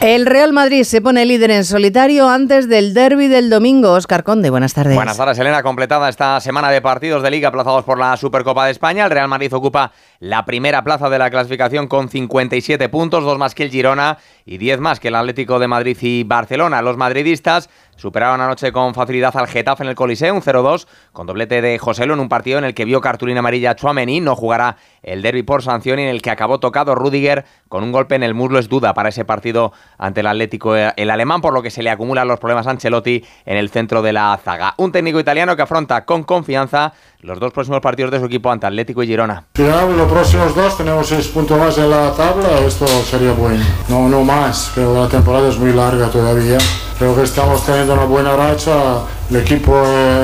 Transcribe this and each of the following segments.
El Real Madrid se pone líder en solitario antes del derby del domingo. Oscar Conde, buenas tardes. Buenas tardes, Elena. Completada esta semana de partidos de liga aplazados por la Supercopa de España. El Real Madrid ocupa la primera plaza de la clasificación con 57 puntos, dos más que el Girona y 10 más que el Atlético de Madrid y Barcelona. Los madridistas superaron anoche con facilidad al Getafe en el Coliseo, un 0-2, con doblete de Joselo en un partido en el que vio cartulina amarilla Chuamení. No jugará el derby por sanción y en el que acabó tocado Rudiger con un golpe en el muslo. Es duda para ese partido ante el Atlético eh, el alemán, por lo que se le acumulan los problemas a Ancelotti en el centro de la zaga. Un técnico italiano que afronta con confianza los dos próximos partidos de su equipo ante Atlético y Girona. Los próximos dos, tenemos seis puntos más en la tabla, esto sería bueno. No, no más, pero la temporada es muy larga todavía. Creo que estamos teniendo una buena racha, el equipo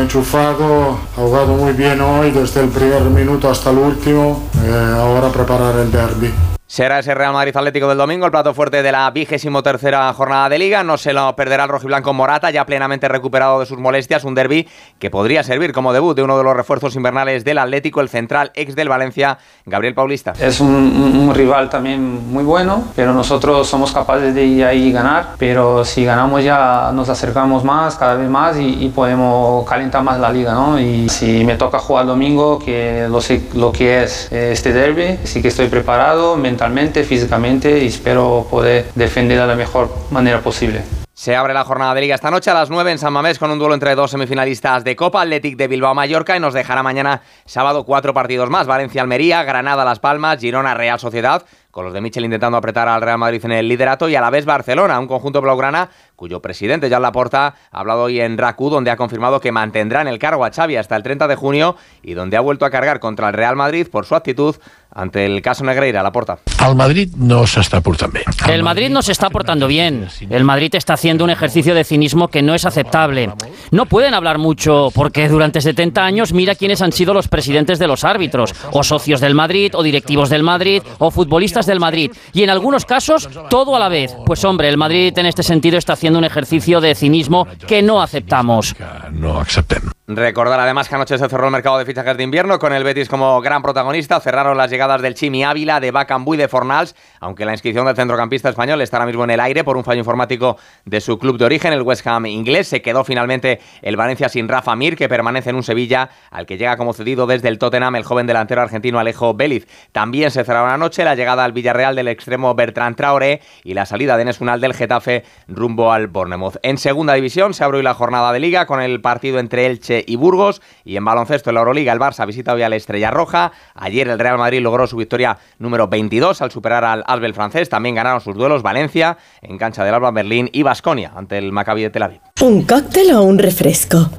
enchufado, ha jugado muy bien hoy, desde el primer minuto hasta el último, eh, ahora preparar el derby. Será ese Real Madrid Atlético del domingo, el plato fuerte de la vigésimo tercera jornada de Liga. No se lo perderá el rojiblanco Morata, ya plenamente recuperado de sus molestias. Un derby que podría servir como debut de uno de los refuerzos invernales del Atlético, el central ex del Valencia, Gabriel Paulista. Es un, rival también muy bueno, pero nosotros somos capaces de ir ahí y ganar. Pero si ganamos ya nos acercamos más, cada vez más y, podemos calentar más la liga. ¿no? Y si me toca jugar domingo, que lo sé lo que es este derby, sí que estoy preparado mentalmente, físicamente y espero poder defender de la mejor manera posible. Se abre la jornada de liga esta noche a las 9 en San Mamés con un duelo entre dos semifinalistas de Copa, Athletic de Bilbao Mallorca y nos dejará mañana sábado cuatro partidos más, Valencia Almería, Granada Las Palmas, Girona Real Sociedad, con los de Michel intentando apretar al Real Madrid en el liderato y a la vez Barcelona, un conjunto blaugrana cuyo presidente Jan Laporta ha hablado hoy en RACU, donde ha confirmado que mantendrá en el cargo a Xavi hasta el 30 de junio y donde ha vuelto a cargar contra el Real Madrid por su actitud ante el caso Negreira, Laporta. Al Madrid no se está portando bien. El Madrid no se está portando bien. El Madrid está haciendo un ejercicio de cinismo que no es aceptable. No pueden hablar mucho porque durante 70 años mira quiénes han sido los presidentes de los árbitros, o socios del Madrid, o directivos del Madrid, o futbolistas del Madrid. Y en algunos casos, todo a la vez. Pues hombre, el Madrid en este sentido está haciendo un ejercicio de cinismo que no aceptamos. No acepten. Recordar además que anoche se cerró el mercado de fichajes de invierno con el Betis como gran protagonista. Cerraron las llegadas del Chimi Ávila, de Bacambú y de Fornals, aunque la inscripción del centrocampista español está ahora mismo en el aire por un fallo informático de su club de origen, el West Ham inglés. Se quedó finalmente el Valencia sin Rafa Mir, que permanece en un Sevilla al que llega como cedido desde el Tottenham el joven delantero argentino Alejo Béliz. También se cerraron anoche la llegada al Villarreal del extremo Bertrand Traoré y la salida de Nesunal del Getafe rumbo al Bournemouth. En segunda división se abrió la jornada de liga con el partido entre Elche y Burgos. Y en baloncesto en la Euroliga, el Barça visita hoy a la Estrella Roja. Ayer el Real Madrid logró su victoria número 22 al superar al Asbel francés. También ganaron sus duelos Valencia en cancha del Alba Berlín y Basconia ante el Maccabi de Tel Aviv. ¿Un cóctel o un refresco?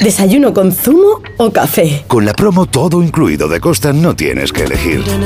¿Desayuno con zumo o café? Con la promo todo incluido de Costa no tienes que elegir.